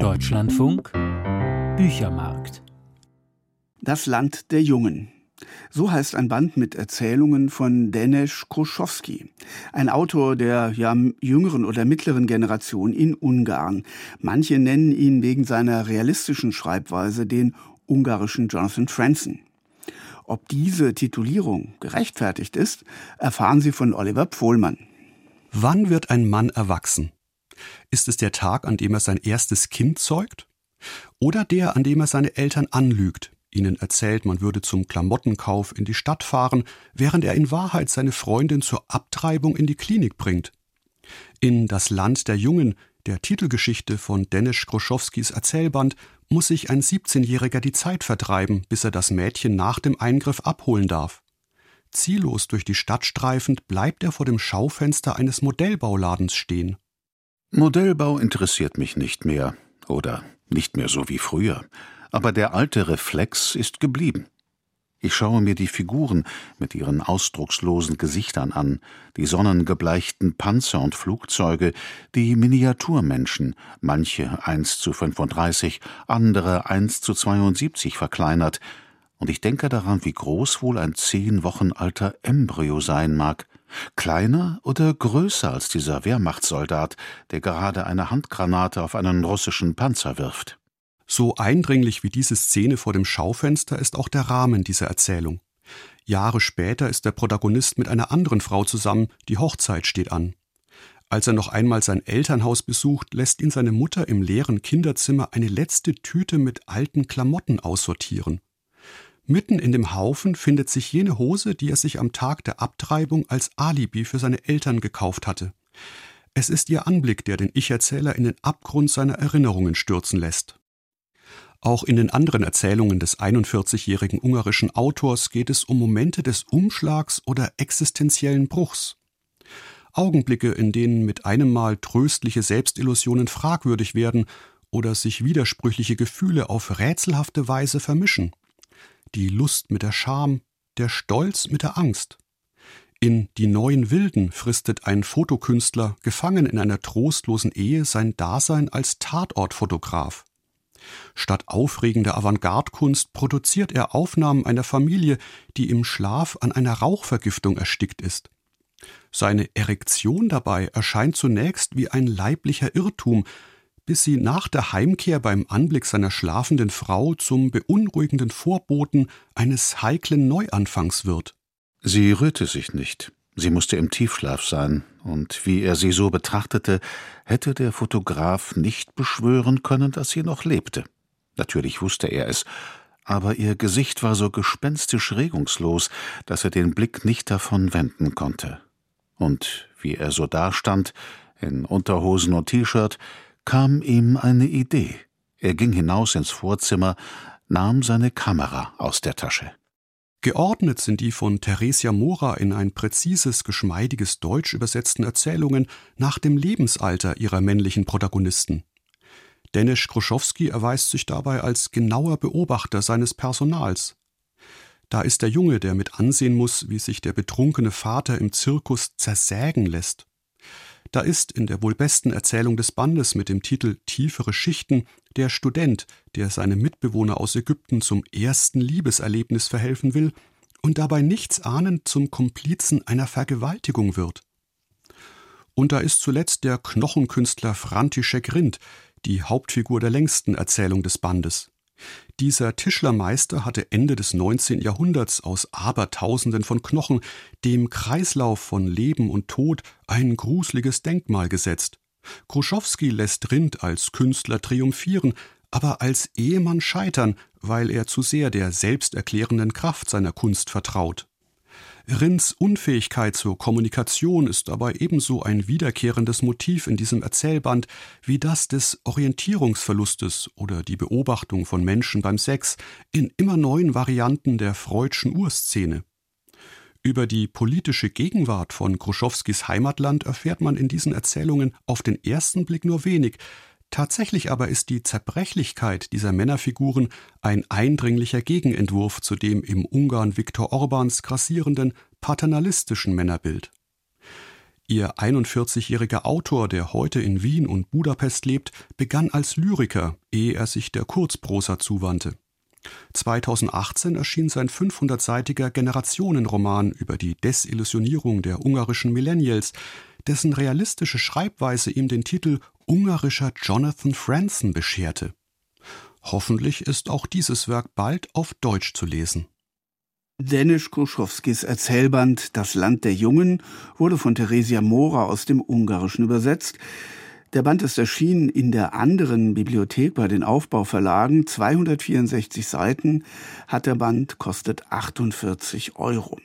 Deutschlandfunk Büchermarkt. Das Land der Jungen. So heißt ein Band mit Erzählungen von Denis Kruschowski, ein Autor der ja, jüngeren oder mittleren Generation in Ungarn. Manche nennen ihn wegen seiner realistischen Schreibweise den ungarischen Jonathan Franzen. Ob diese Titulierung gerechtfertigt ist, erfahren Sie von Oliver Pfohlmann. Wann wird ein Mann erwachsen? Ist es der Tag, an dem er sein erstes Kind zeugt? Oder der, an dem er seine Eltern anlügt, ihnen erzählt, man würde zum Klamottenkauf in die Stadt fahren, während er in Wahrheit seine Freundin zur Abtreibung in die Klinik bringt? In Das Land der Jungen, der Titelgeschichte von Dennis Groschowskis Erzählband, muss sich ein 17-Jähriger die Zeit vertreiben, bis er das Mädchen nach dem Eingriff abholen darf. Ziellos durch die Stadt streifend bleibt er vor dem Schaufenster eines Modellbauladens stehen. Modellbau interessiert mich nicht mehr oder nicht mehr so wie früher, aber der alte Reflex ist geblieben. Ich schaue mir die Figuren mit ihren ausdruckslosen Gesichtern an, die sonnengebleichten Panzer und Flugzeuge, die Miniaturmenschen, manche 1 zu 35, andere 1 zu 72 verkleinert, und ich denke daran, wie groß wohl ein zehn Wochen alter Embryo sein mag, Kleiner oder größer als dieser Wehrmachtssoldat, der gerade eine Handgranate auf einen russischen Panzer wirft? So eindringlich wie diese Szene vor dem Schaufenster ist auch der Rahmen dieser Erzählung. Jahre später ist der Protagonist mit einer anderen Frau zusammen, die Hochzeit steht an. Als er noch einmal sein Elternhaus besucht, lässt ihn seine Mutter im leeren Kinderzimmer eine letzte Tüte mit alten Klamotten aussortieren. Mitten in dem Haufen findet sich jene Hose, die er sich am Tag der Abtreibung als Alibi für seine Eltern gekauft hatte. Es ist ihr Anblick, der den Ich-Erzähler in den Abgrund seiner Erinnerungen stürzen lässt. Auch in den anderen Erzählungen des 41-jährigen ungarischen Autors geht es um Momente des Umschlags oder existenziellen Bruchs. Augenblicke, in denen mit einem Mal tröstliche Selbstillusionen fragwürdig werden oder sich widersprüchliche Gefühle auf rätselhafte Weise vermischen die Lust mit der Scham, der Stolz mit der Angst. In Die neuen Wilden fristet ein Fotokünstler, gefangen in einer trostlosen Ehe, sein Dasein als Tatortfotograf. Statt aufregender Avantgarde-Kunst produziert er Aufnahmen einer Familie, die im Schlaf an einer Rauchvergiftung erstickt ist. Seine Erektion dabei erscheint zunächst wie ein leiblicher Irrtum, bis sie nach der Heimkehr beim Anblick seiner schlafenden Frau zum beunruhigenden Vorboten eines heiklen Neuanfangs wird. Sie rührte sich nicht. Sie musste im Tiefschlaf sein, und wie er sie so betrachtete, hätte der Fotograf nicht beschwören können, dass sie noch lebte. Natürlich wusste er es, aber ihr Gesicht war so gespenstisch regungslos, dass er den Blick nicht davon wenden konnte. Und wie er so dastand, in Unterhosen und T-Shirt, kam ihm eine Idee. Er ging hinaus ins Vorzimmer, nahm seine Kamera aus der Tasche. Geordnet sind die von Theresia Mora in ein präzises, geschmeidiges Deutsch übersetzten Erzählungen nach dem Lebensalter ihrer männlichen Protagonisten. Dennis Kruschowski erweist sich dabei als genauer Beobachter seines Personals. Da ist der Junge, der mit ansehen muss, wie sich der betrunkene Vater im Zirkus zersägen lässt. Da ist in der wohl besten Erzählung des Bandes mit dem Titel Tiefere Schichten der Student, der seinem Mitbewohner aus Ägypten zum ersten Liebeserlebnis verhelfen will und dabei nichts ahnend zum Komplizen einer Vergewaltigung wird. Und da ist zuletzt der Knochenkünstler František Rind, die Hauptfigur der längsten Erzählung des Bandes. Dieser Tischlermeister hatte Ende des 19. Jahrhunderts aus Abertausenden von Knochen dem Kreislauf von Leben und Tod ein gruseliges Denkmal gesetzt. Kruschowski lässt Rind als Künstler triumphieren, aber als Ehemann scheitern, weil er zu sehr der selbsterklärenden Kraft seiner Kunst vertraut. Rins Unfähigkeit zur Kommunikation ist dabei ebenso ein wiederkehrendes Motiv in diesem Erzählband wie das des Orientierungsverlustes oder die Beobachtung von Menschen beim Sex in immer neuen Varianten der Freudschen Urszene. Über die politische Gegenwart von Kruschowskis Heimatland erfährt man in diesen Erzählungen auf den ersten Blick nur wenig, Tatsächlich aber ist die Zerbrechlichkeit dieser Männerfiguren ein eindringlicher Gegenentwurf zu dem im Ungarn Viktor Orbans grassierenden paternalistischen Männerbild. Ihr 41-jähriger Autor, der heute in Wien und Budapest lebt, begann als Lyriker, ehe er sich der Kurzprosa zuwandte. 2018 erschien sein 500-seitiger Generationenroman über die Desillusionierung der ungarischen Millennials, dessen realistische Schreibweise ihm den Titel Ungarischer Jonathan Franzen bescherte. Hoffentlich ist auch dieses Werk bald auf Deutsch zu lesen. Denisch Kruschowskis Erzählband Das Land der Jungen wurde von Theresia Mora aus dem Ungarischen übersetzt. Der Band ist erschienen in der anderen Bibliothek bei den Aufbauverlagen. 264 Seiten hat der Band, kostet 48 Euro.